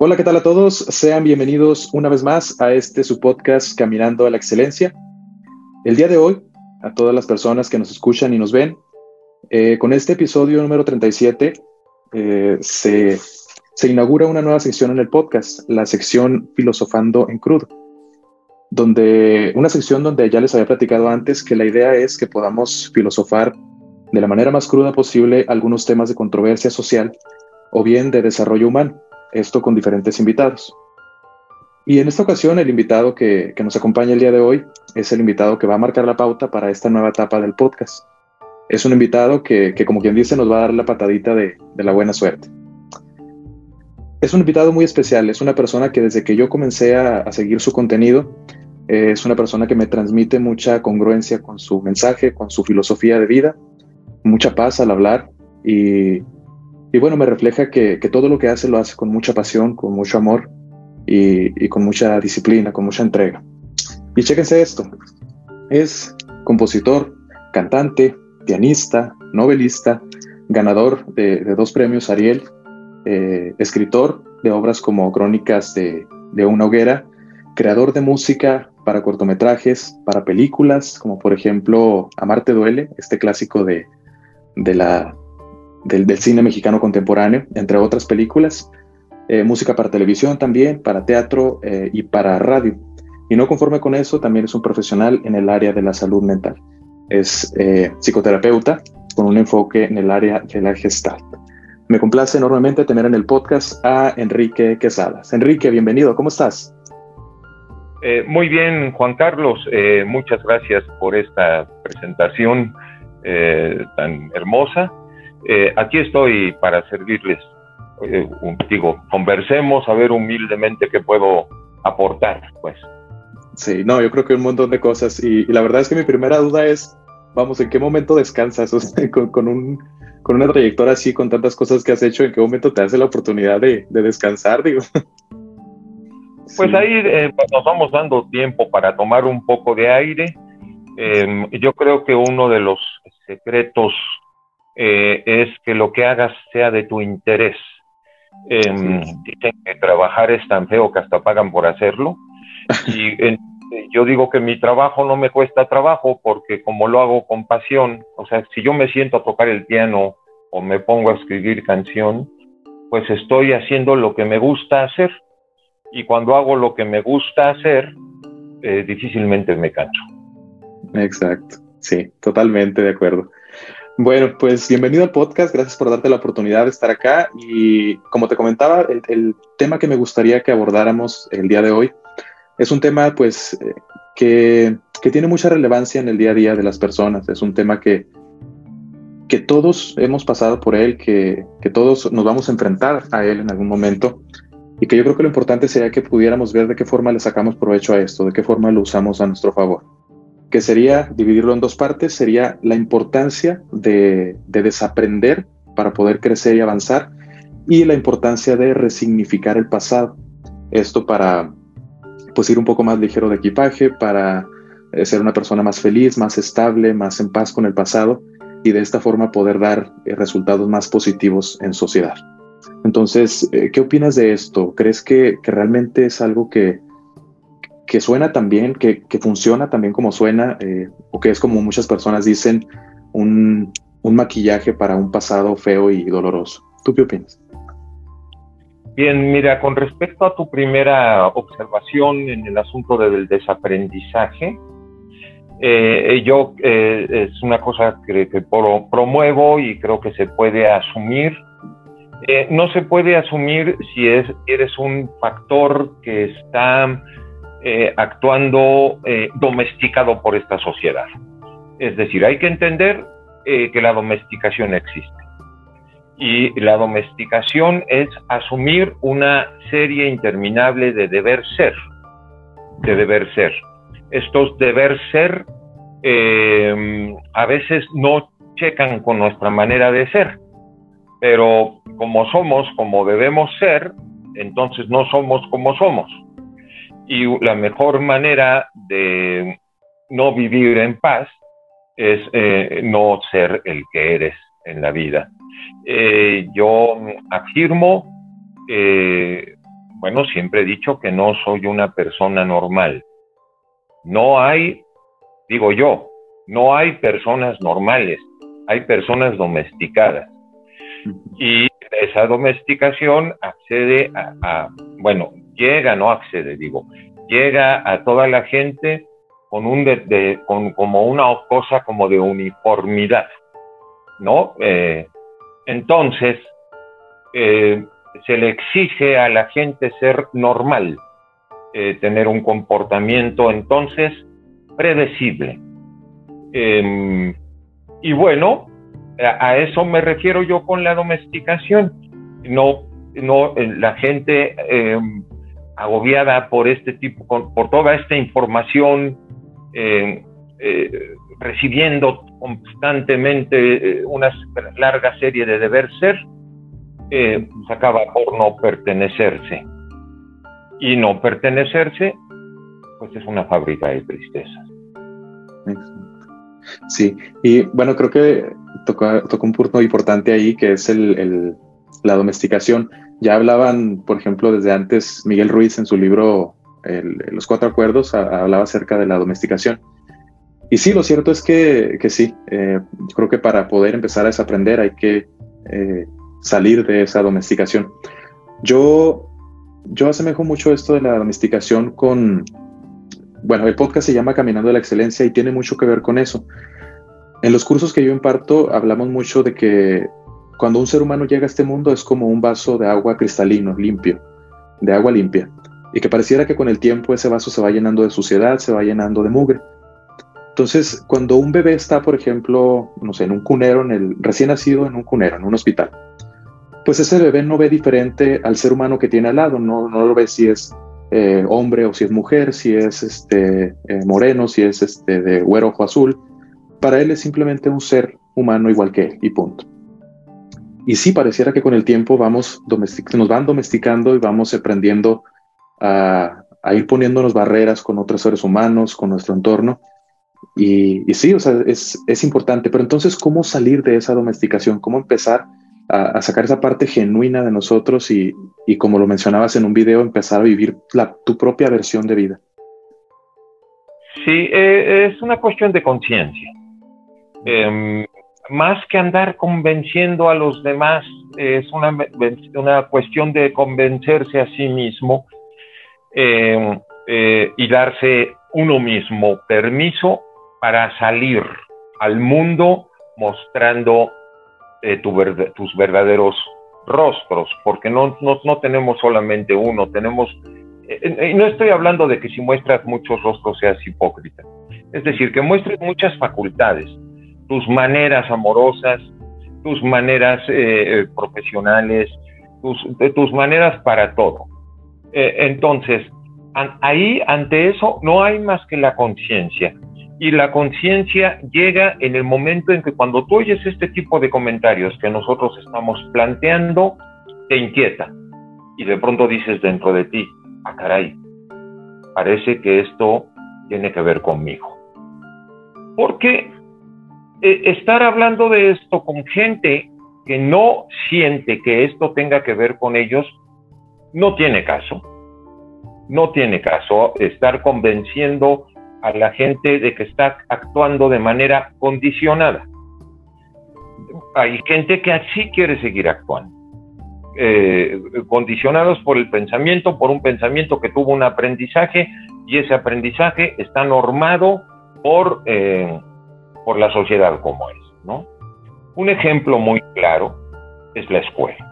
Hola, ¿qué tal a todos? Sean bienvenidos una vez más a este su podcast Caminando a la Excelencia. El día de hoy, a todas las personas que nos escuchan y nos ven, eh, con este episodio número 37 eh, se, se inaugura una nueva sección en el podcast, la sección Filosofando en Crudo, donde una sección donde ya les había platicado antes que la idea es que podamos filosofar de la manera más cruda posible algunos temas de controversia social o bien de desarrollo humano esto con diferentes invitados. Y en esta ocasión el invitado que, nos acompaña el día de hoy es el invitado que va a marcar la pauta para esta nueva etapa del podcast. Es un invitado que, como quien dice, nos va a dar la patadita de, la buena suerte. Es un invitado muy especial, es una persona que desde que yo comencé a, seguir su contenido, es una persona que me transmite mucha congruencia con su mensaje, con su filosofía de vida, mucha paz al hablar y, y bueno, me refleja que, todo lo que hace lo hace con mucha pasión, con mucho amor y, con mucha disciplina, con mucha entrega. Y chéquense esto, es compositor, cantante, pianista, novelista, ganador de, dos premios Ariel, eh, escritor de obras como Crónicas de, una hoguera, creador de música para cortometrajes, para películas, como por ejemplo Amarte duele, este clásico de, de la del, cine mexicano contemporáneo, entre otras películas, eh, música para televisión también, para teatro eh, y para radio. Y no conforme con eso, también es un profesional en el área de la salud mental. Es eh, psicoterapeuta con un enfoque en el área de la gestalt. Me complace enormemente tener en el podcast a Enrique Quesadas. Enrique, bienvenido, ¿cómo estás? muy bien, Juan Carlos, muchas gracias por esta presentación tan hermosa eh, aquí estoy para servirles. Eh, digo, conversemos a ver humildemente qué puedo aportar, pues. Sí, no, yo creo que un montón de cosas. Y, la verdad es que mi primera duda es, vamos, ¿en qué momento descansas con, un, con una trayectoria así, con tantas cosas que has hecho? ¿En qué momento te hace la oportunidad de, descansar, digo? Pues ahí eh, pues, nos vamos dando tiempo para tomar un poco de aire. Em, yo creo que uno de los secretos eh, es que lo que hagas sea de tu interés. Em, dicen que trabajar es tan feo que hasta pagan por hacerlo. Y yo digo que mi trabajo no me cuesta trabajo porque como lo hago con pasión, o sea, si yo me siento a tocar el piano o me pongo a escribir canción, pues estoy haciendo lo que me gusta hacer. Y cuando hago lo que me gusta hacer, eh, difícilmente me canso. Exacto, sí, totalmente de acuerdo. Bueno, pues bienvenido al podcast, gracias por darte la oportunidad de estar acá. Y como te comentaba, el, tema que me gustaría que abordáramos el día de hoy es un tema pues eh, que, que, tiene mucha relevancia en el día a día de las personas, es un tema que, que todos hemos pasado por él, que, que todos nos vamos a enfrentar a él en algún momento. Y que yo creo que lo importante sería que pudiéramos ver de qué forma le sacamos provecho a esto, de qué forma lo usamos a nuestro favor que sería dividirlo en dos partes, sería la importancia de, desaprender para poder crecer y avanzar y la importancia de resignificar el pasado. Esto para pues ir un poco más ligero de equipaje, para eh, ser una persona más feliz, más estable, más en paz con el pasado y de esta forma poder dar eh, resultados más positivos en sociedad. Entonces, eh, ¿qué opinas de esto? ¿Crees que, que realmente es algo que, que suena también, que, que funciona también como suena, eh, o que es como muchas personas dicen, un, un, maquillaje para un pasado feo y doloroso. ¿Tú qué opinas? Bien, mira, con respecto a tu primera observación en el asunto del desaprendizaje, eh, yo eh, es una cosa que, que, promuevo y creo que se puede asumir. no se puede asumir si es, eres un factor que está eh, actuando eh, domesticado por esta sociedad. Es decir, hay que entender eh, que la domesticación existe. Y la domesticación es asumir una serie interminable de deber ser, de deber ser. Estos deber ser a veces no checan con nuestra manera de ser, pero como somos como debemos ser, entonces no somos como somos y la mejor manera de no vivir en paz es eh, no ser el que eres en la vida. Eh, yo afirmo, bueno, siempre he dicho que no soy una persona normal. No hay, digo yo, no hay personas normales, hay personas domesticadas. Y esa domesticación accede a, bueno, llega, no accede, digo, llega a toda la gente con un de, con, como una cosa como de uniformidad, ¿no? Eh, entonces, eh, se le exige a la gente ser normal, eh, tener un comportamiento entonces predecible. Em, y bueno, a, eso me refiero yo con la domesticación. No, no la gente em, agobiada por este tipo, por toda esta información, em, eh, recibiendo constantemente eh, una larga serie de deber ser, eh, pues acaba por no pertenecerse. Y no pertenecerse, pues es una fábrica de tristeza. Sí, y bueno, creo que tocó, un punto importante ahí que es el, la domesticación. Ya hablaban, por ejemplo, desde antes Miguel Ruiz en su libro Los Cuatro Acuerdos, hablaba acerca de la domesticación. Y sí, lo cierto es que, que sí, eh, creo que para poder empezar a desaprender hay que eh, salir de esa domesticación. Yo, yo asemejo mucho esto de la domesticación con, bueno, el podcast se llama Caminando a la Excelencia y tiene mucho que ver con eso. En los cursos que yo imparto hablamos mucho de que cuando un ser humano llega a este mundo es como un vaso de agua cristalino, limpio, de agua limpia, y que pareciera que con el tiempo ese vaso se va llenando de suciedad, se va llenando de mugre. Entonces, cuando un bebé está, por ejemplo, no sé, en un cunero, en el recién nacido en un cunero, en un hospital, pues ese bebé no ve diferente al ser humano que tiene al lado, no, lo ve si es eh, hombre o si es mujer, si es este, eh, moreno, si es este, de güero ojo azul. Para él es simplemente un ser humano igual que él y punto. Y sí, pareciera que con el tiempo vamos nos van domesticando y vamos aprendiendo a, ir poniéndonos barreras con otros seres humanos, con nuestro entorno. Y, y sí, o sea, es, es importante. Pero entonces, ¿cómo salir de esa domesticación? ¿Cómo empezar a, sacar esa parte genuina de nosotros y, como lo mencionabas en un video, empezar a vivir tu propia versión de vida. Sí, eh, es una cuestión de conciencia. Em, más que andar convenciendo a los demás, es una, una cuestión de convencerse a sí mismo em, eh, y darse uno mismo permiso para salir al mundo mostrando eh, tus verdaderos rostros, porque no, no, tenemos solamente uno, tenemos, eh, y no estoy hablando de que si muestras muchos rostros seas hipócrita, es decir, que muestres muchas facultades, tus maneras amorosas, tus maneras eh, profesionales, tus, tus maneras para todo. entonces, ahí, ante eso, no hay más que la conciencia y la conciencia llega en el momento en que cuando tú oyes este tipo de comentarios que nosotros estamos planteando, te inquieta. Y de pronto dices dentro de ti, ah, caray, parece que esto tiene que ver conmigo. Porque eh, estar hablando de esto con gente que no siente que esto tenga que ver con ellos, no tiene caso. No tiene caso estar convenciendo a la gente de que está actuando de manera condicionada. Hay gente que así quiere seguir actuando, eh, condicionados por el pensamiento, por un pensamiento que tuvo un aprendizaje y ese aprendizaje está normado por, eh, por la sociedad como es. ¿no? Un ejemplo muy claro es la escuela.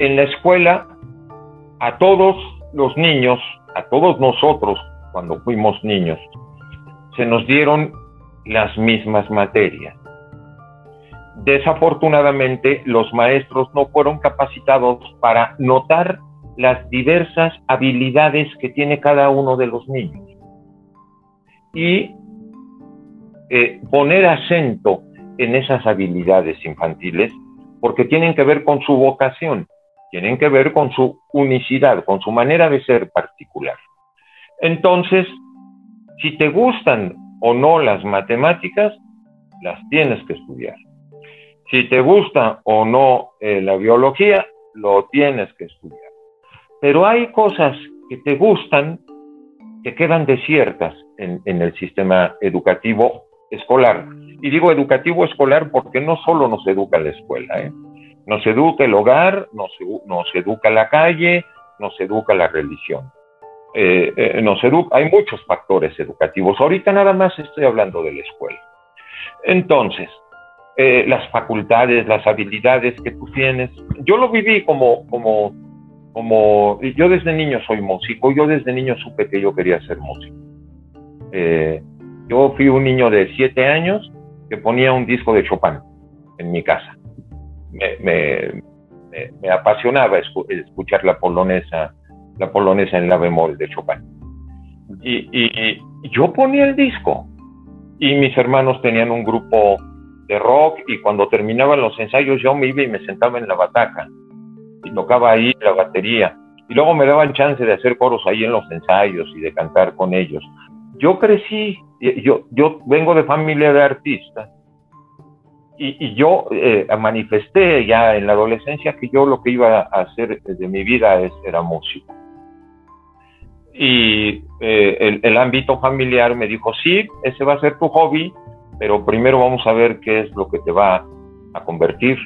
En la escuela, a todos los niños, a todos nosotros cuando fuimos niños, se nos dieron las mismas materias. Desafortunadamente, los maestros no fueron capacitados para notar las diversas habilidades que tiene cada uno de los niños y eh, poner acento en esas habilidades infantiles porque tienen que ver con su vocación, tienen que ver con su unicidad, con su manera de ser particular. Entonces, si te gustan o no las matemáticas, las tienes que estudiar. Si te gusta o no eh, la biología, lo tienes que estudiar. pero hay cosas que te gustan que quedan desiertas en, el sistema educativo escolar. Y digo educativo escolar porque no solo nos educa la escuela, ¿eh? nos educa el hogar, nos, nos educa la calle, nos educa la religión. Eh, eh, nos hay muchos factores educativos. Ahorita nada más estoy hablando de la escuela. Entonces, las facultades, las habilidades que tú tienes. Yo lo viví como, como, como, yo desde niño soy músico, yo desde niño supe que yo quería ser músico. Yo fui un niño de siete años que ponía un disco de Chopin en mi casa. Me, apasionaba escuchar la polonesa la polonesa en la bemol de Chopin. Y, yo ponía el disco y mis hermanos tenían un grupo de rock y cuando terminaban los ensayos yo me iba y me sentaba en la bataca y tocaba ahí la batería y luego me daban chance de hacer coros ahí en los ensayos y de cantar con ellos. Yo crecí, yo, yo vengo de familia de artistas y, yo eh, manifesté ya en la adolescencia que yo lo que iba a hacer de mi vida es, era músico y eh, el, ámbito familiar me dijo, sí, ese va a ser tu hobby, pero primero vamos a ver qué es lo que te va a convertir,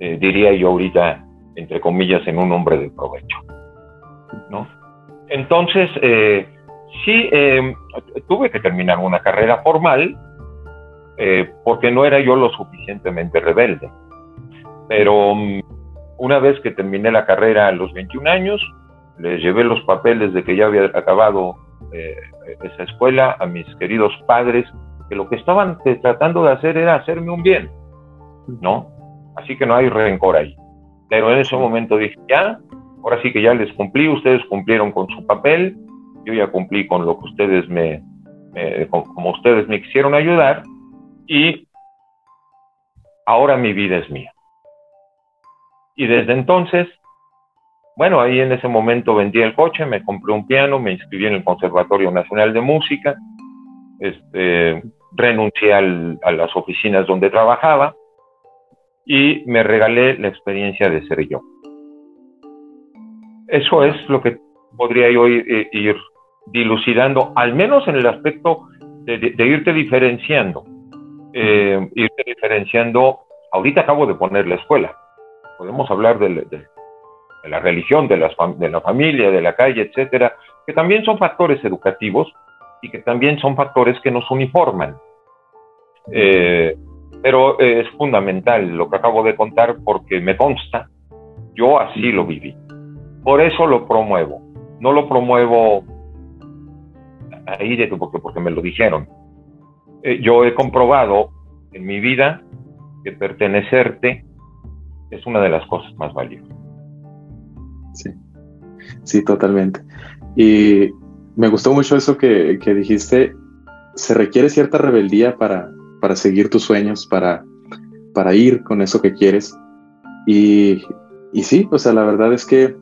eh, diría yo ahorita, entre comillas, en un hombre de provecho. ¿no? Entonces, eh, sí, tuve que terminar una carrera formal porque no era yo lo suficientemente rebelde. Pero mm, una vez que terminé la carrera a los 21 años, les llevé los papeles de que ya había acabado eh, esa escuela a mis queridos padres, que lo que estaban tratando de hacer era hacerme un bien, ¿no? Así que no hay rencor ahí. Pero en ese momento dije, ya, ahora sí que ya les cumplí, ustedes cumplieron con su papel, yo ya cumplí con lo que ustedes me, como ustedes me quisieron ayudar, y ahora mi vida es mía. Y desde entonces bueno, ahí en ese momento vendí el coche, me compré un piano, me inscribí en el Conservatorio Nacional de Música, este, renuncié a las oficinas donde trabajaba y me regalé la experiencia de ser yo. Eso es lo que podría yo ir, dilucidando, al menos en el aspecto de, irte diferenciando. Eh, irte diferenciando, ahorita acabo de poner la escuela. Podemos hablar de, de de la religión, de, de la familia, de la calle, etcétera, que también son factores educativos y que también son factores que nos uniforman. Eh, pero es fundamental lo que acabo de contar porque me consta, yo así lo viví. Por eso lo promuevo. No lo promuevo ahí de porque, porque me lo dijeron. Eh, yo he comprobado en mi vida que pertenecerte es una de las cosas más valiosas. Sí, sí, totalmente. Y me gustó mucho eso que, dijiste. Se requiere cierta rebeldía para, para seguir tus sueños, para, para ir con eso que quieres. Y, y sí, o sea, la verdad es que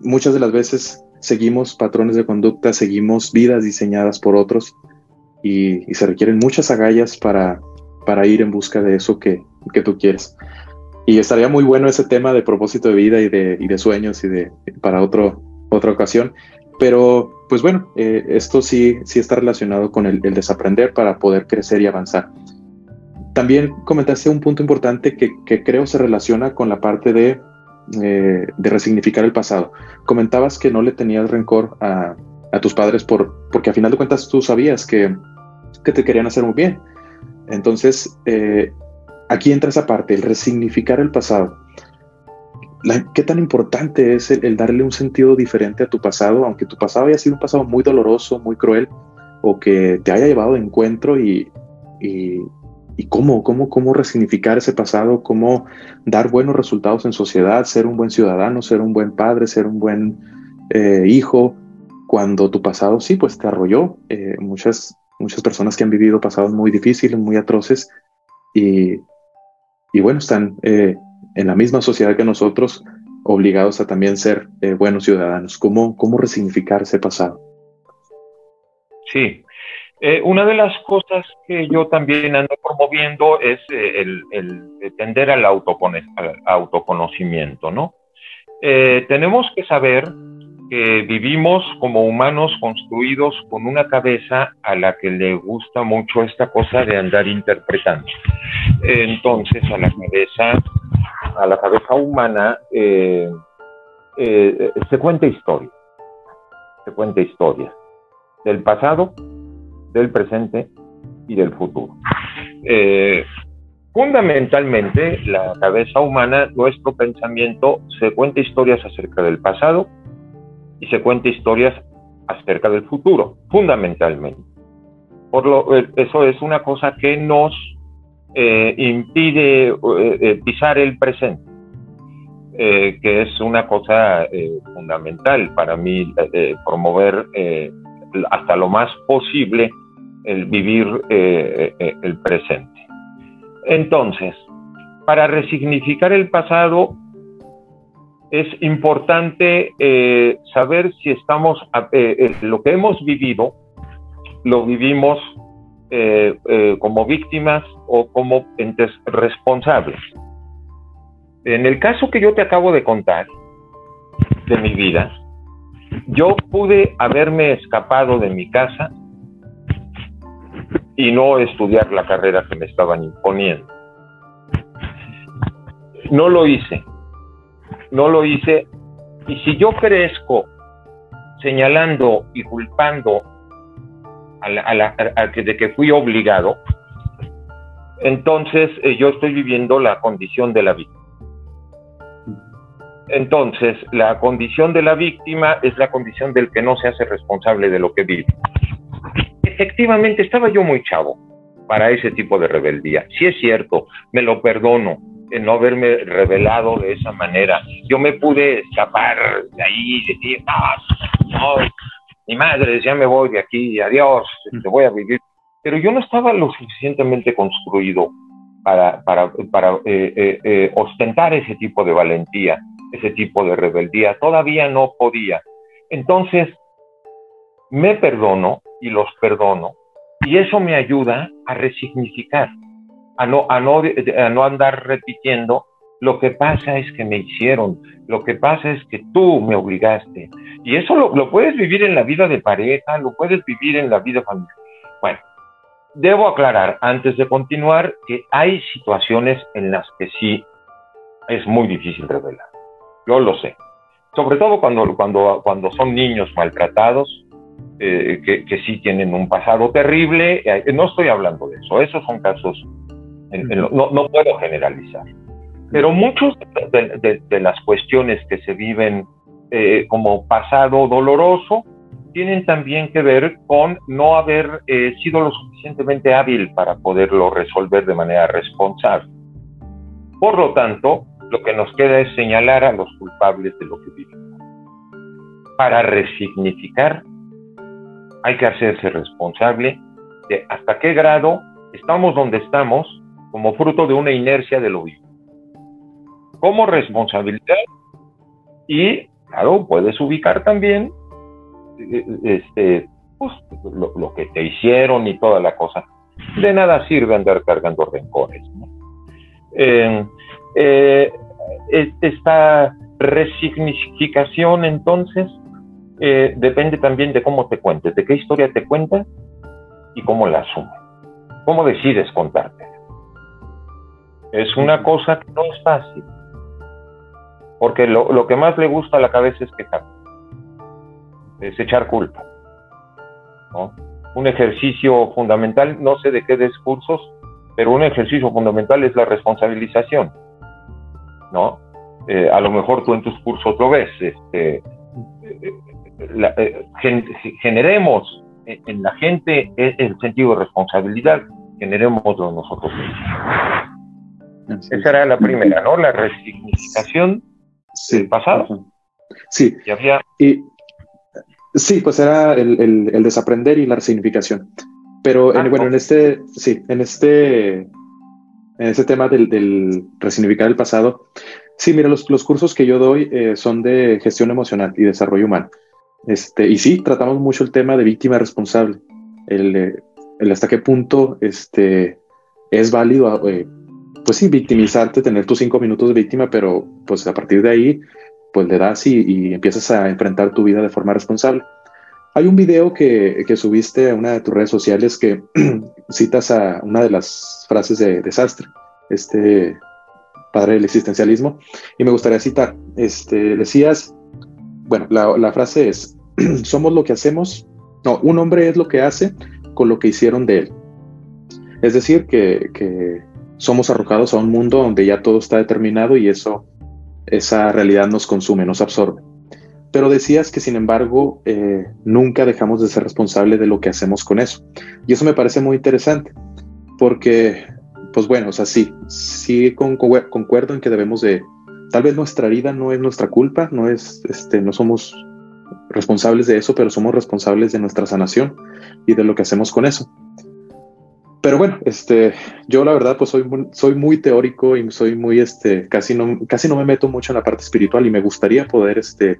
muchas de las veces seguimos patrones de conducta, seguimos vidas diseñadas por otros y, se requieren muchas agallas para, para ir en busca de eso que, que tú quieres. Y estaría muy bueno ese tema de propósito de vida y de, y de sueños y de para otro, otra ocasión. Pero, pues bueno, eh, esto sí, sí está relacionado con el, desaprender para poder crecer y avanzar. También comentaste un punto importante que, que creo se relaciona con la parte de, eh, de, resignificar el pasado. Comentabas que no le tenías rencor a, a, tus padres por, porque a final de cuentas tú sabías que, que te querían hacer muy bien. Entonces, eh, aquí entra esa parte, el resignificar el pasado. ¿Qué tan importante es el, darle un sentido diferente a tu pasado, aunque tu pasado haya sido un pasado muy doloroso, muy cruel, o que te haya llevado de encuentro y, cómo, cómo, cómo resignificar ese pasado, cómo dar buenos resultados en sociedad, ser un buen ciudadano, ser un buen padre, ser un buen eh, hijo, cuando tu pasado sí, pues te arrolló. Eh, muchas, muchas personas que han vivido pasados muy difíciles, muy atroces, y, y bueno, están eh, en la misma sociedad que nosotros, obligados a también ser buenos ciudadanos. ¿Cómo, ¿Cómo resignificar ese pasado? Sí, eh, una de las cosas que yo también ando promoviendo es el, tender al, al, autoconocimiento, ¿no? Eh, tenemos que saber que vivimos como humanos construidos con una cabeza a la que le gusta mucho esta cosa de andar interpretando. Entonces, a la cabeza, a la cabeza humana eh, eh, se cuenta historia, se cuenta historia del pasado, del presente y del futuro. Eh, fundamentalmente, la cabeza humana, nuestro pensamiento, se cuenta historias acerca del pasado y se cuenta historias acerca del futuro, fundamentalmente. Por lo, eh, eso es una cosa que nos eh, impide pisar el presente, que es una cosa fundamental para mí, promover hasta lo más posible el vivir eh, eh, el presente. Entonces, para resignificar el pasado es importante eh, saber si estamos, lo que hemos vivido, lo vivimos como víctimas o como entes responsables. En el caso que yo te acabo de contar de mi vida, yo pude haberme escapado de mi casa y no estudiar la carrera que me estaban imponiendo. No lo hice, no lo hice. Y si yo crezco señalando y culpando a, la, de que fui obligado, entonces eh, yo estoy viviendo la condición de la víctima. Entonces, la condición de la víctima es la condición del que no se hace responsable de lo que vive efectivamente estaba yo muy chavo para ese tipo de rebeldía. Si es cierto, me lo perdono en no haberme revelado de esa manera. Yo me pude escapar de ahí y decir, no, no, mi madre, ya me voy de aquí, adiós, te este, voy a vivir. Pero yo no estaba lo suficientemente construido para, para, para eh, eh, eh, ostentar ese tipo de valentía, ese tipo de rebeldía. Todavía no podía. Entonces, me perdono y los perdono. Y eso me ayuda a resignificar, a no, a no, a no andar repitiendo lo que pasa es que me hicieron, lo que pasa es que tú me obligaste. Y eso lo, lo, puedes vivir en la vida de pareja, lo puedes vivir en la vida familiar. Bueno, debo aclarar antes de continuar que hay situaciones en las que sí es muy difícil revelar. Yo lo sé. Sobre todo cuando, cuando, cuando son niños maltratados, eh, que, sí tienen un pasado terrible. Eh, no estoy hablando de eso, esos son casos, no, puedo generalizar. Pero muchas de, las cuestiones que se viven eh, como pasado doloroso tienen también que ver con no haber sido lo suficientemente hábil para poderlo resolver de manera responsable. Por lo tanto, lo que nos queda es señalar a los culpables de lo que vivimos. Para resignificar hay que hacerse responsable de hasta qué grado estamos donde estamos como fruto de una inercia de lo vivo. Como responsabilidad y, claro, puedes ubicar también eh, este, pues, lo, que te hicieron y toda la cosa. De nada sirve andar cargando rencores. Eh, esta resignificación entonces eh, depende también de cómo te cuentes, de qué historia te cuentas y cómo la asumes. ¿Cómo decides contarte? Es una cosa que no es fácil. Porque lo, que más le gusta a la cabeza es quejar. Es echar culpa. Un ejercicio fundamental, no sé de qué discursos, pero un ejercicio fundamental es la responsabilización. ¿no? Eh, a lo mejor tú en tus cursos lo ves. Este, eh, generemos en la gente el sentido de responsabilidad, generémoslo nosotros mismos. Esa era la primera, ¿no? La resignificación del pasado. Sí. Y había... Y, sí, pues era el, el, desaprender y la resignificación. Pero en, ah, bueno, en este, sí, en este, en este tema del, del resignificar el pasado, sí, mira, los, los cursos que yo doy eh, son de gestión emocional y desarrollo humano. Este, y sí, tratamos mucho el tema de víctima responsable, el, el hasta qué punto este, es válido, eh, pues sí, victimizarte, tener tus cinco minutos de víctima, pero pues a partir de ahí pues le das y, empiezas a enfrentar tu vida de forma responsable. Hay un video que, que subiste a una de tus redes sociales que citas a una de las frases de desastre, este padre del existencialismo, y me gustaría citar, este, decías, bueno, la frase es, somos lo que hacemos, no, un hombre es lo que hace con lo que hicieron de él. Es decir, que, que somos arrojados a un mundo donde ya todo está determinado y eso, esa realidad nos consume, nos absorbe. Pero decías que, sin embargo, eh, nunca dejamos de ser responsables de lo que hacemos con eso. Y eso me parece muy interesante, porque, pues bueno, o sea, sí, sí concuerdo en que debemos de, tal vez nuestra vida no es nuestra culpa, no es, este, no somos responsables de eso, pero somos responsables de nuestra sanación y de lo que hacemos con eso. Pero bueno, este, yo la verdad pues soy muy, soy muy teórico y soy muy, este, casi no, casi no me meto mucho en la parte espiritual y me gustaría poder, este,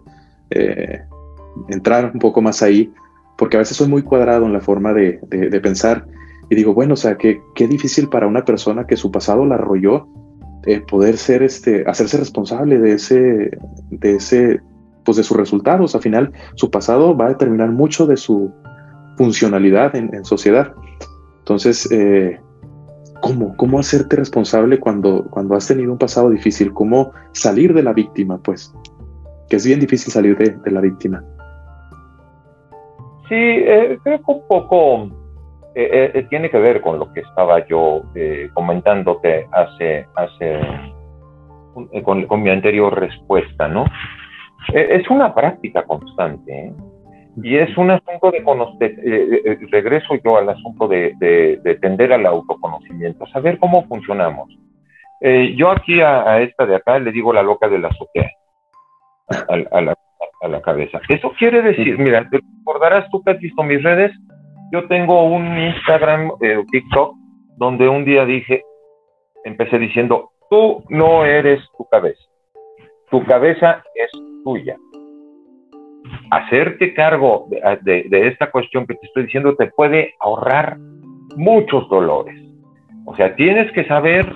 eh, entrar un poco más ahí, porque a veces soy muy cuadrado en la forma de, de, pensar y digo, bueno, o sea, qué, qué difícil para una persona que su pasado la arrolló eh, poder ser, este, hacerse responsable de ese, de ese, pues de sus resultados. Al final, su pasado va a determinar mucho de su funcionalidad en, sociedad. Entonces, eh, ¿cómo? ¿Cómo hacerte responsable cuando, cuando has tenido un pasado difícil? ¿Cómo salir de la víctima? Pues, que es bien difícil salir de, la víctima. Sí, eh, creo que un poco eh, tiene que ver con lo que estaba yo comentándote hace, hace con, con, mi anterior respuesta, ¿no? Es una práctica constante. ¿eh? Y es un asunto de conocer, eh, eh, eh, regreso yo al asunto de, de, tender al autoconocimiento, saber cómo funcionamos. yo aquí a, esta de acá le digo la loca de la azotea, a, la, a, la, cabeza. Eso quiere decir, mira, te recordarás tú que has visto mis redes, yo tengo un Instagram, TikTok, donde un día dije, empecé diciendo, tú no eres tu cabeza, tu cabeza es tuya hacerte cargo de, esta cuestión que te estoy diciendo te puede ahorrar muchos dolores. O sea, tienes que saber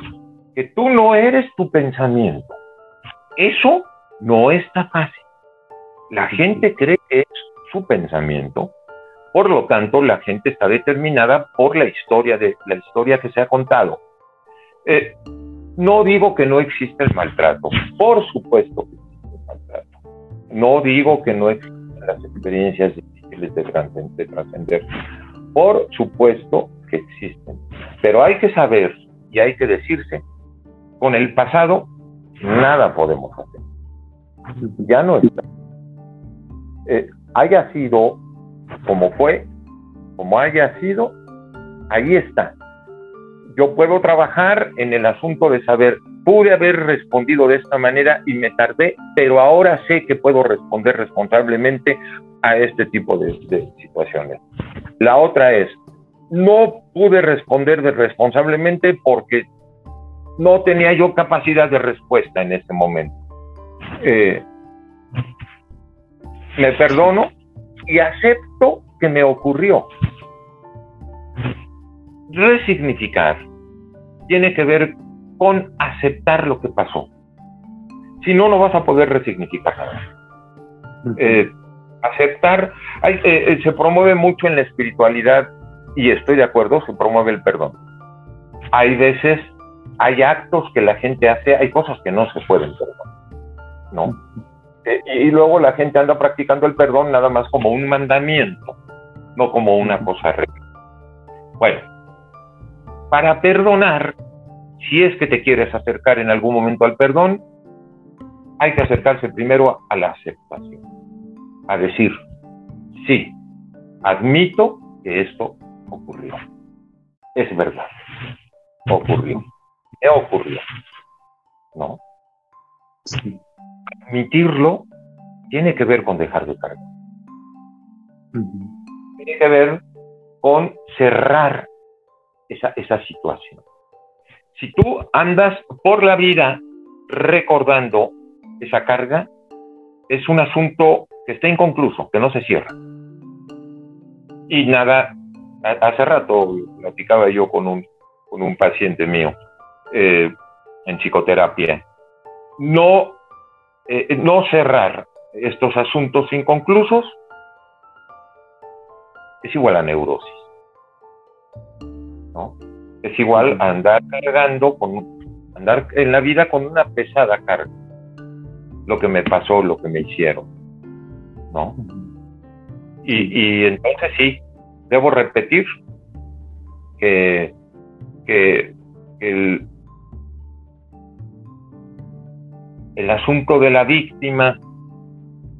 que tú no eres tu pensamiento. Eso no está fácil. La gente cree que es su pensamiento, por lo tanto, la gente está determinada por la historia de la historia que se ha contado. Eh, no digo que no existe el maltrato, por supuesto que. No digo que no existen las experiencias difíciles de trascender. Por supuesto que existen. Pero hay que saber y hay que decirse, con el pasado nada podemos hacer. Ya no está. Eh, haya sido como fue, como haya sido, ahí está. Yo puedo trabajar en el asunto de saber pude haber respondido de esta manera y me tardé, pero ahora sé que puedo responder responsablemente a este tipo de, situaciones. La otra es, no pude responder responsablemente porque no tenía yo capacidad de respuesta en ese momento. Eh, me perdono y acepto que me ocurrió. Resignificar tiene que ver con aceptar lo que pasó. Si no, no vas a poder resignificar nada. Eh, aceptar, eh, eh, se promueve mucho en la espiritualidad y estoy de acuerdo, se promueve el perdón. Hay veces, hay actos que la gente hace, hay cosas que no se pueden perdonar, ¿no? y, luego la gente anda practicando el perdón nada más como un mandamiento, no como una cosa real. Bueno, para perdonar si es que te quieres acercar en algún momento al perdón, hay que acercarse primero a la aceptación, a decir, sí, admito que esto ocurrió. Es verdad, ocurrió, me ocurrió, ¿no? Admitirlo tiene que ver con dejar de cargar. Tiene que ver con cerrar esa, situación. Si tú andas por la vida recordando esa carga, es un asunto que está inconcluso, que no se cierra. Y nada, hace rato platicaba yo con un, con un paciente mío eh, en psicoterapia. No eh, no cerrar estos asuntos inconclusos es igual a neurosis. ¿No? Es igual a andar cargando, con, andar en la vida con una pesada carga. Lo que me pasó, lo que me hicieron. ¿no? Y, entonces sí, debo repetir que, que el, el asunto de la víctima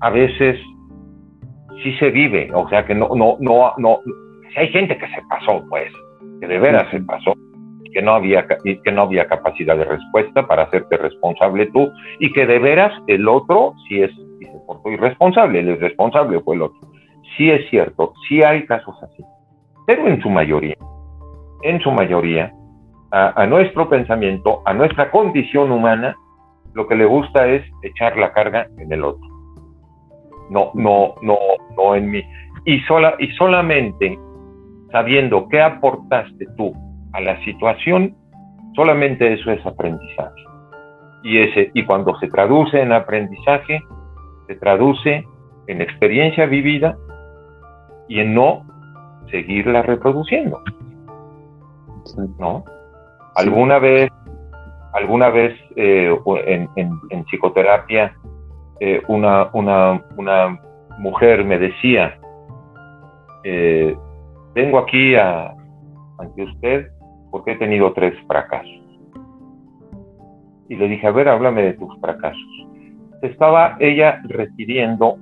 a veces sí se vive, o sea que no, no, no, no, si hay gente que se pasó, pues, que de veras se pasó, que no había, que no había capacidad de respuesta para hacerte responsable tú, y que de veras el otro sí es, si se irresponsable, el irresponsable fue el otro. Sí es cierto, sí hay casos así, pero en su mayoría, en su mayoría, a nuestro pensamiento, a nuestra condición humana, lo que le gusta es echar la carga en el otro. No, no, no, no en mí. Y, sola, y solamente sabiendo qué aportaste tú a la situación, solamente eso es aprendizaje. Y, ese, y cuando se traduce en aprendizaje, se traduce en experiencia vivida y en no seguirla reproduciendo. ¿No? Alguna vez alguna vez eh, en, psicoterapia eh, una, una, una, mujer me decía, eh, vengo aquí a, ante usted porque he tenido tres fracasos. Y le dije, a ver, háblame de tus fracasos. Estaba ella refiriendo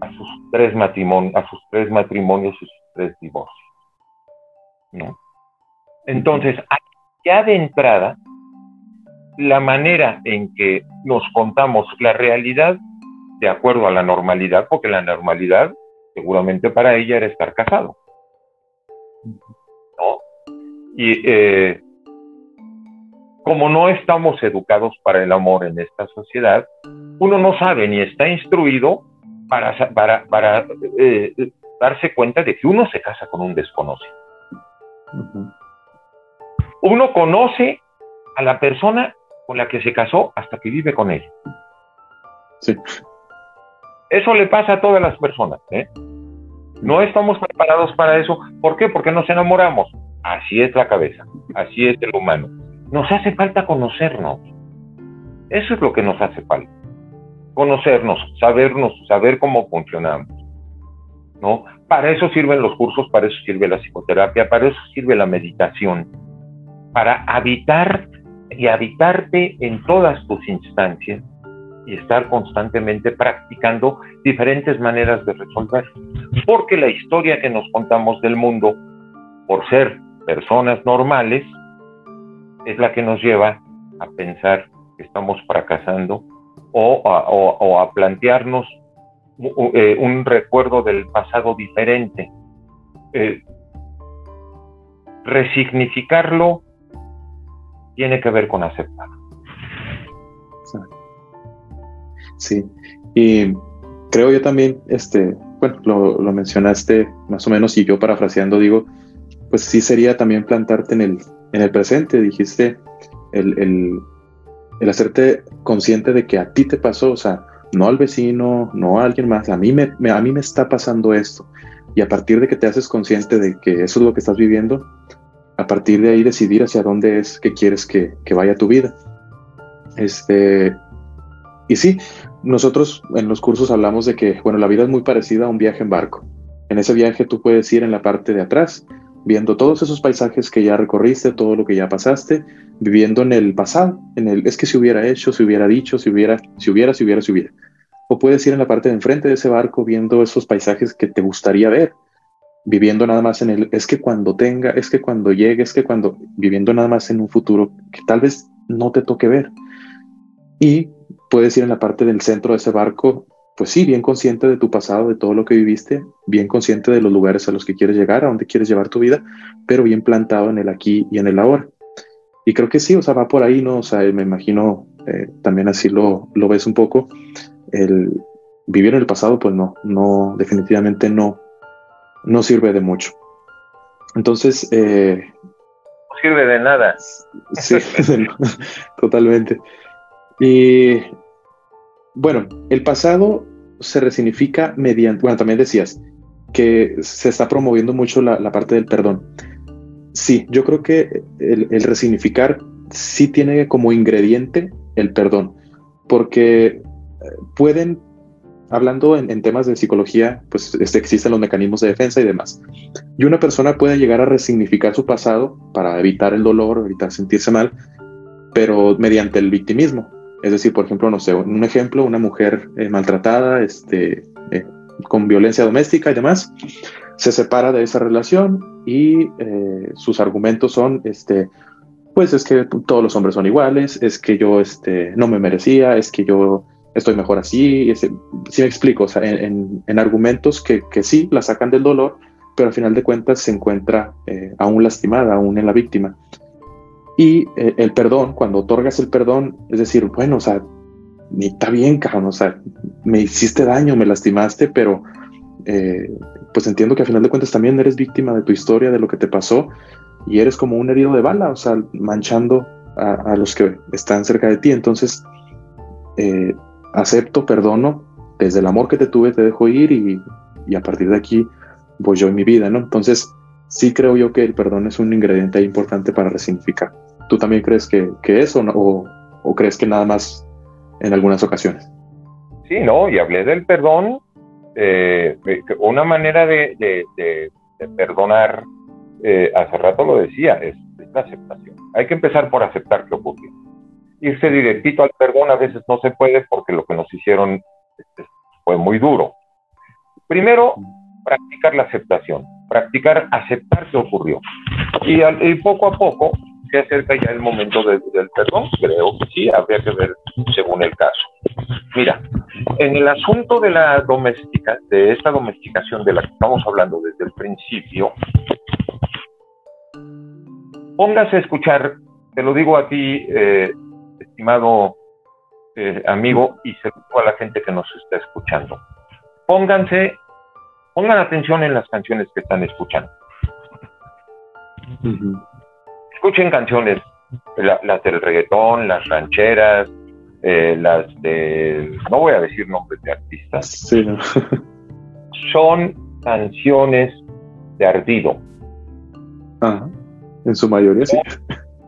a sus tres matrimonios, a sus tres matrimonios y sus tres divorcios. ¿no? Entonces, ya de entrada, la manera en que nos contamos la realidad de acuerdo a la normalidad, porque la normalidad seguramente para ella era estar casado. ¿No? Y eh, como no estamos educados para el amor en esta sociedad, uno no sabe ni está instruido para, para, eh, darse cuenta de que uno se casa con un desconocido uno conoce a la persona con la que se casó hasta que vive con él. Sí. Eso le pasa a todas las personas. ¿eh? No estamos preparados para eso. ¿Por qué? Porque nos enamoramos. Así es la cabeza, así es el humano. Nos hace falta conocernos. Eso es lo que nos hace falta. Conocernos, sabernos, saber cómo funcionamos. ¿no? Para eso sirven los cursos, para eso sirve la psicoterapia, para eso sirve la meditación para habitar y habitarte en todas tus instancias y estar constantemente practicando diferentes maneras de resolver. Porque la historia que nos contamos del mundo, por ser personas normales, es la que nos lleva a pensar que estamos fracasando o a, plantearnos eh, un recuerdo del pasado diferente. Eh, resignificarlo tiene que ver con aceptar. Sí, y creo yo también, este, bueno, lo, mencionaste más o menos y yo parafraseando digo, pues sí sería también plantarte en el, en el presente, dijiste, el, el, hacerte consciente de que a ti te pasó, o sea, no al vecino, no a alguien más, a mí me, a mí me está pasando esto. Y a partir de que te haces consciente de que eso es lo que estás viviendo, a partir de ahí decidir hacia dónde es que quieres que, vaya tu vida. Este, y sí, nosotros en los cursos hablamos de que, bueno, la vida es muy parecida a un viaje en barco. En ese viaje tú puedes ir en la parte de atrás, viendo todos esos paisajes que ya recorriste, todo lo que ya pasaste, viviendo en el pasado, en el es que si hubiera hecho, si hubiera dicho, si hubiera, si hubiera, si hubiera, si hubiera. O puedes ir en la parte de enfrente de ese barco viendo esos paisajes que te gustaría ver, viviendo nada más en el, es que cuando tenga, es que cuando llegue, es que cuando, viviendo nada más en un futuro que tal vez no te toque ver. Y puedes ir en la parte del centro de ese barco, pues sí, bien consciente de tu pasado, de todo lo que viviste, bien consciente de los lugares a los que quieres llegar, a donde quieres llevar tu vida, pero bien plantado en el aquí y en el ahora. Y creo que sí, o sea, va por ahí, ¿no? O sea, me imagino eh, también así lo, lo ves un poco. El vivir en el pasado, pues no, no, definitivamente no, no sirve de mucho. Entonces... Eh, no sirve de nada. Sí, totalmente. Y bueno, el pasado se resignifica mediante, bueno, también decías que se está promoviendo mucho la, parte del perdón. Sí, yo creo que el, resignificar sí tiene como ingrediente el perdón, porque eh, pueden, hablando en, temas de psicología, pues este, existen los mecanismos de defensa y demás. Y una persona puede llegar a resignificar su pasado para evitar el dolor, evitar sentirse mal, pero mediante el victimismo. Es decir, por ejemplo, no sé, un ejemplo, una mujer eh, maltratada, este, eh, con violencia doméstica y demás, se separa de esa relación y eh, sus argumentos son, este, pues es que todos los hombres son iguales, es que yo este, no me merecía, es que yo estoy mejor así, si me explico, o sea, en, argumentos que, que, sí la sacan del dolor, pero al final de cuentas se encuentra aún lastimada, aún en la víctima. Y eh, el perdón, cuando otorgas el perdón, es decir, bueno, o sea, ni está bien, cabrón, o sea, me hiciste daño, me lastimaste, pero eh, pues entiendo que a final de cuentas también eres víctima de tu historia, de lo que te pasó, y eres como un herido de bala, o sea, manchando a, los que están cerca de ti. Entonces, eh, acepto, perdono, desde el amor que te tuve te dejo ir y, y a partir de aquí voy yo en mi vida, ¿no? Entonces, sí creo yo que el perdón es un ingrediente importante para resignificar. ¿Tú también crees que, que es o, o, crees que nada más en algunas ocasiones? Sí, no, y hablé del perdón, eh, una manera de, de, perdonar, eh, hace rato lo decía, es, la aceptación. Hay que empezar por aceptar que ocurrió. Irse directito al perdón a veces no se puede porque lo que nos hicieron este, fue muy duro. Primero, practicar la aceptación, practicar aceptar que ocurrió. Y, y poco a poco se acerca ya el momento del perdón? Creo que sí, habría que ver según el caso. Mira, en el asunto de la doméstica, de esta domesticación de la que estamos hablando desde el principio, póngase a escuchar, te lo digo a ti, eh, estimado eh, amigo, y se lo a la gente que nos está escuchando. Pónganse, pongan atención en las canciones que están escuchando escuchen canciones, las del reggaetón, las rancheras, eh, las de, no voy a decir nombres de artistas, son canciones de ardido. En su mayoría, sí.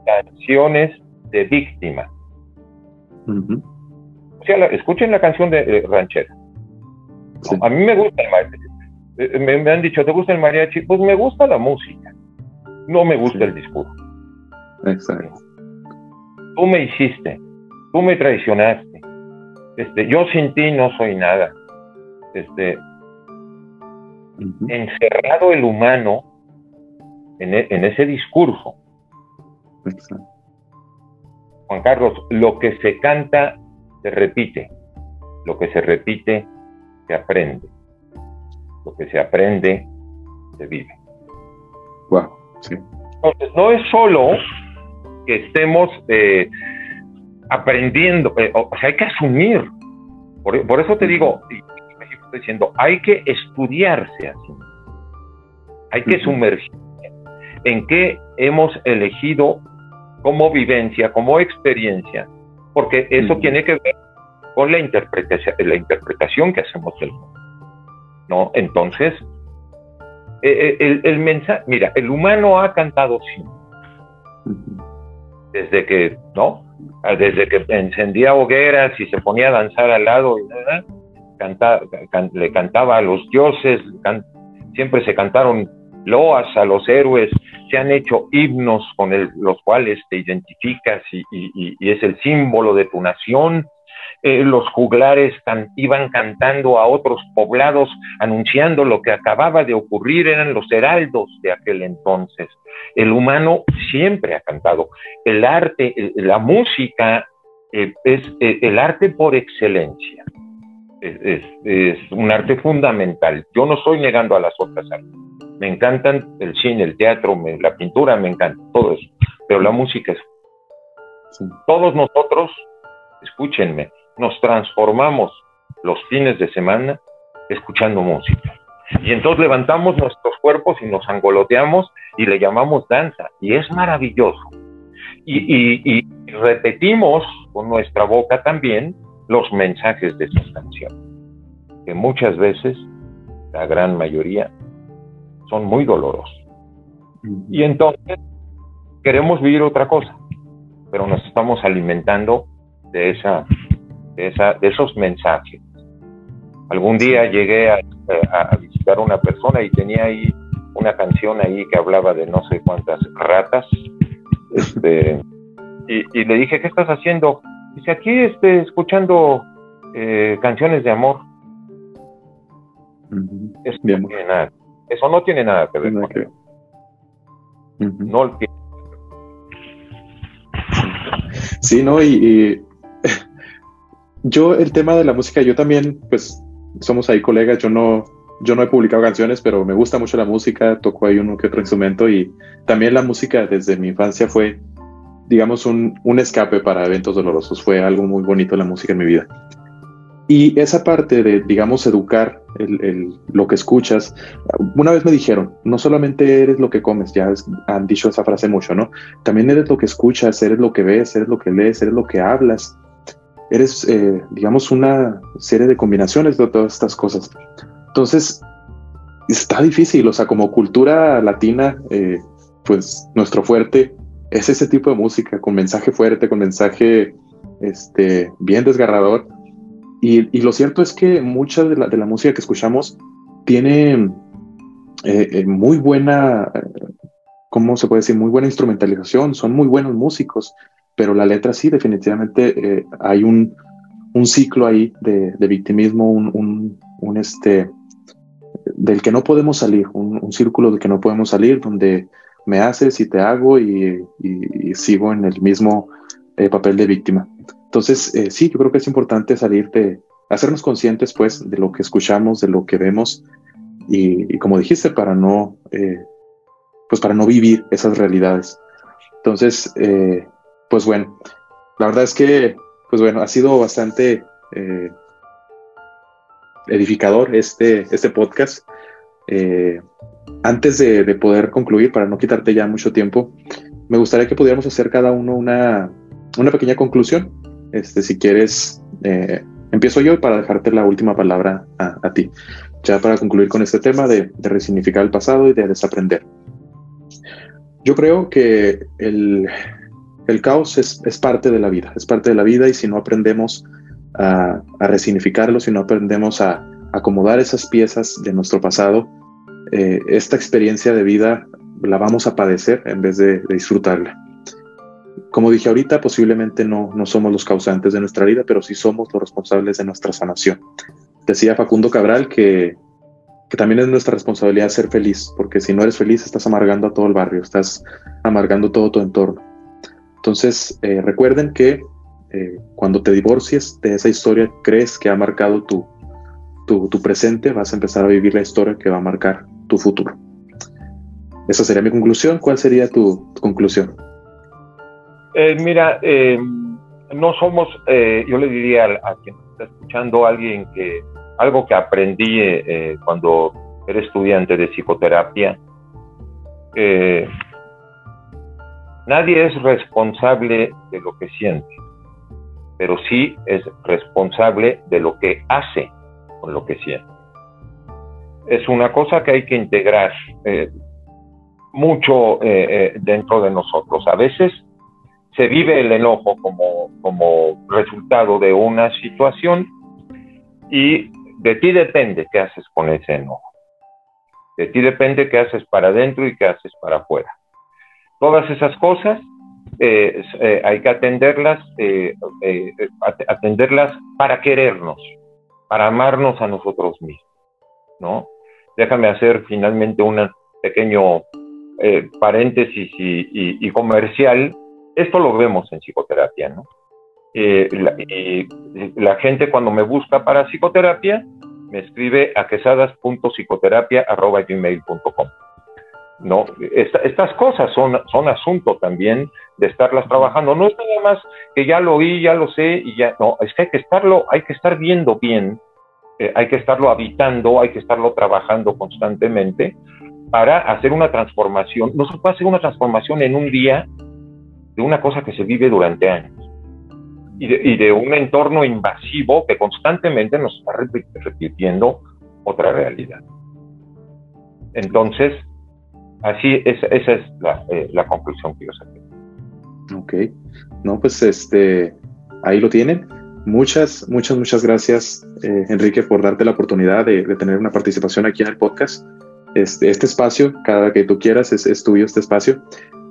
Canciones de víctima. O sea, escuchen la canción de ranchera. A mí me gusta el mariachi. Eh, me, han dicho, ¿te gusta el mariachi? Pues me gusta la música. No me gusta el discurso. Exacto. Tú me hiciste, tú me traicionaste. Este, yo sin ti no soy nada. Este, encerrado el humano en, e, ese discurso. Juan Carlos, lo que se canta se repite, lo que se repite se aprende, lo que se aprende se vive. Wow, sí. Entonces, no es solo que estemos eh, aprendiendo, eh, o sea, hay que asumir. Por, eso te digo, y estoy diciendo, hay que estudiarse así. Hay que sumergirse en qué hemos elegido como vivencia, como experiencia, porque eso tiene que ver con la interpretación, la interpretación que hacemos del mundo. ¿no? Entonces, eh, el, el mensaje, mira, el humano ha cantado siempre desde que, ¿no? Desde que encendía hogueras y se ponía a danzar al lado, le cantaba a los dioses, siempre se cantaron loas a los héroes, se han hecho himnos con los cuales te identificas y, es el símbolo de tu nación. Eh, los juglares iban cantando a otros poblados anunciando lo que acababa de ocurrir, eran los heraldos de aquel entonces. El humano siempre ha cantado. El arte, la música eh, es eh, el arte por excelencia. Es, un arte fundamental. Yo no estoy negando a las otras artes. Me encantan el cine, el teatro, la pintura, me encanta todo eso. Pero la música es... Todos nosotros, escúchenme, nos transformamos los fines de semana escuchando música. Y entonces levantamos nuestros cuerpos y nos angoloteamos y le llamamos danza. Y es maravilloso. Y, repetimos con nuestra boca también los mensajes de esas canciones, que muchas veces, la gran mayoría, son muy dolorosos. Y entonces queremos vivir otra cosa, pero nos estamos alimentando de, esa, de, esa, de esos mensajes. Algún día llegué a, a, visitar a una persona y tenía ahí una canción ahí que hablaba de no sé cuántas ratas. Este, y, le dije, ¿qué estás haciendo? Dice, aquí este, escuchando eh, canciones de amor. eso, no tiene nada, eso no tiene nada que ver. No Sí, ¿no? Y, yo el tema de la música, yo también, pues somos ahí colegas, yo no, yo no he publicado canciones, pero me gusta mucho la música, toco ahí uno que otro instrumento y también la música desde mi infancia fue, digamos, un, un escape para eventos dolorosos, fue algo muy bonito la música en mi vida. Y esa parte de, digamos, educar el, lo que escuchas, una vez me dijeron, no solamente eres lo que comes, ya han dicho esa frase mucho, ¿no? También eres lo que escuchas, eres lo que ves, eres lo que lees, eres lo que hablas. Eres, eh, digamos, una serie de combinaciones de todas estas cosas. Entonces, está difícil, o sea, como cultura latina, eh, pues nuestro fuerte es ese tipo de música, con mensaje fuerte, con mensaje este, bien desgarrador y, lo cierto es que mucha de la, música que escuchamos tiene eh, eh, muy buena, ¿cómo se puede decir? Muy buena instrumentalización, son muy buenos músicos, pero la letra sí, definitivamente eh, hay un, ciclo ahí de, victimismo, un, este, del que no podemos salir, un, círculo del que no podemos salir, donde me haces y te hago y, sigo en el mismo papel de víctima. Entonces, eh, sí, yo creo que es importante salir de, hacernos conscientes, pues, de lo que escuchamos, de lo que vemos, y, como dijiste, para no, eh, pues, para no vivir esas realidades. Entonces, eh, pues bueno, la verdad es que, pues bueno, ha sido bastante edificador este, este podcast. antes de, de poder concluir, para no quitarte ya mucho tiempo, me gustaría que pudiéramos hacer cada uno una, una pequeña conclusión este, si quieres, eh, empiezo yo para dejarte la última palabra a, ti, ya para concluir con este tema de, resignificar el pasado y de desaprender. Yo creo que el, caos es, parte de la vida, es parte de la vida y si no aprendemos a, resignificarlo, si no aprendemos a acomodar esas piezas de nuestro pasado, eh, esta experiencia de vida la vamos a padecer en vez de disfrutarla como dije ahorita, posiblemente no, no somos los causantes de nuestra vida, pero sí somos los responsables de nuestra sanación. Decía Facundo Cabral que, que también es nuestra responsabilidad ser feliz, porque si no eres feliz estás amargando a todo el barrio, estás amargando todo tu entorno. Entonces, eh, recuerden que eh, cuando te divorcies de esa historia crees que ha marcado tu, tu, presente, vas a empezar a vivir la historia que va a marcar tu futuro. Esa sería mi conclusión. ¿Cuál sería tu conclusión? Eh, mira, no somos, yo le diría a, quien está escuchando, alguien que, algo que aprendí cuando era estudiante de psicoterapia, nadie es responsable de lo que siente, pero sí es responsable de lo que hace con lo que siente. Es una cosa que hay que integrar mucho dentro de nosotros. A veces se vive el enojo como, como resultado de una situación y de ti depende qué haces con ese enojo. De ti depende qué haces para adentro y qué haces para afuera. Todas esas cosas eh, eh, hay que atenderlas, eh, atenderlas para querernos, para amarnos a nosotros mismos, ¿no? Déjame hacer finalmente un pequeño paréntesis y comercial esto lo vemos en psicoterapia, ¿no? Eh, la, gente cuando me busca para psicoterapia me escribe a quesadas.psicoterapia.gmail.com. ¿no? estas cosas son, son asunto también de estarlas trabajando. No es nada más que ya lo oí, ya lo sé y ya, no, es que hay que estarlo, hay que estar viendo bien, eh, hay que estarlo habitando, hay que estarlo trabajando constantemente para hacer una transformación. No se puede hacer una transformación en un día de una cosa que se vive durante años. y de, un entorno invasivo que constantemente nos está repitiendo otra realidad. Entonces, así esa es eh, la, conclusión que yo saqué. Ok, no, pues este, ahí lo tienen. Muchas, muchas, muchas gracias, eh, Enrique, por darte la oportunidad de, tener una participación aquí en el podcast. Este, este espacio, cada que tú quieras, es, es tuyo este espacio.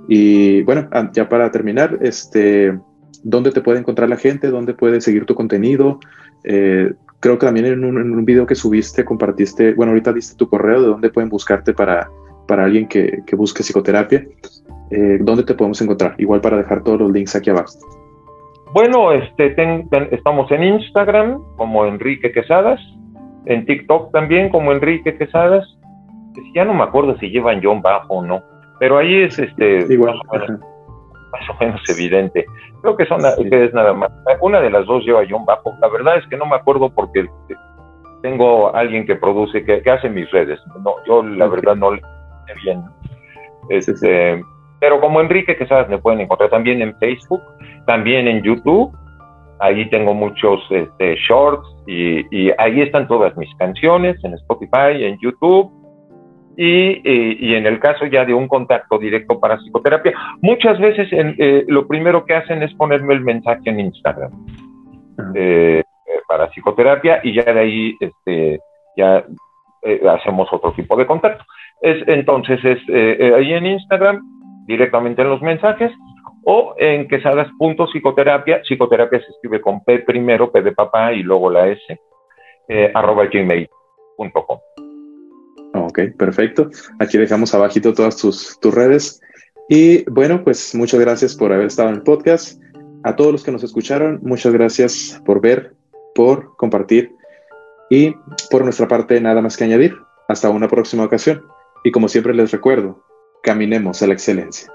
Y bueno, ah, ya para terminar, este, ¿dónde te puede encontrar la gente? ¿Dónde puede seguir tu contenido? Eh, creo que también en un, video que subiste compartiste, bueno, ahorita diste tu correo de dónde pueden buscarte para, para alguien que, que busque psicoterapia. Eh, ¿Dónde te podemos encontrar? Igual para dejar todos los links aquí abajo. Bueno, este, estamos en Instagram como Enrique Quesadas, en TikTok también como Enrique Quesadas. Ya no me acuerdo si llevan John bajo o no, pero ahí es este Igual, más, o menos, evidente. Creo que son que es nada más. Una de las dos lleva John bajo. La verdad es que no me acuerdo porque tengo alguien que produce, que, hace mis redes. No, yo la verdad no bien. Pero como Enrique Quesadas me pueden encontrar también en Facebook, también en YouTube. Ahí tengo muchos este, shorts y, ahí están todas mis canciones en Spotify, en YouTube. Y, en el caso ya de un contacto directo para psicoterapia, muchas veces eh, lo primero que hacen es ponerme el mensaje en Instagram ah. eh, para psicoterapia y ya de ahí este, ya eh, hacemos otro tipo de contacto. Es, entonces es ahí en Instagram directamente en los mensajes o en quesadas.psicoterapia, psicoterapia se escribe con P primero, P de papá y luego la S, eh, arroba gmail.com. Ok, perfecto. Aquí dejamos abajito todas tus, tus redes. Y bueno, pues muchas gracias por haber estado en el podcast. A todos los que nos escucharon, muchas gracias por ver, por compartir y por nuestra parte nada más que añadir. Hasta una próxima ocasión. Y como siempre les recuerdo, caminemos a la excelencia.